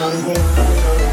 Hollywood.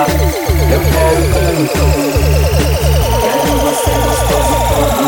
Eu Quero você gostoso todo.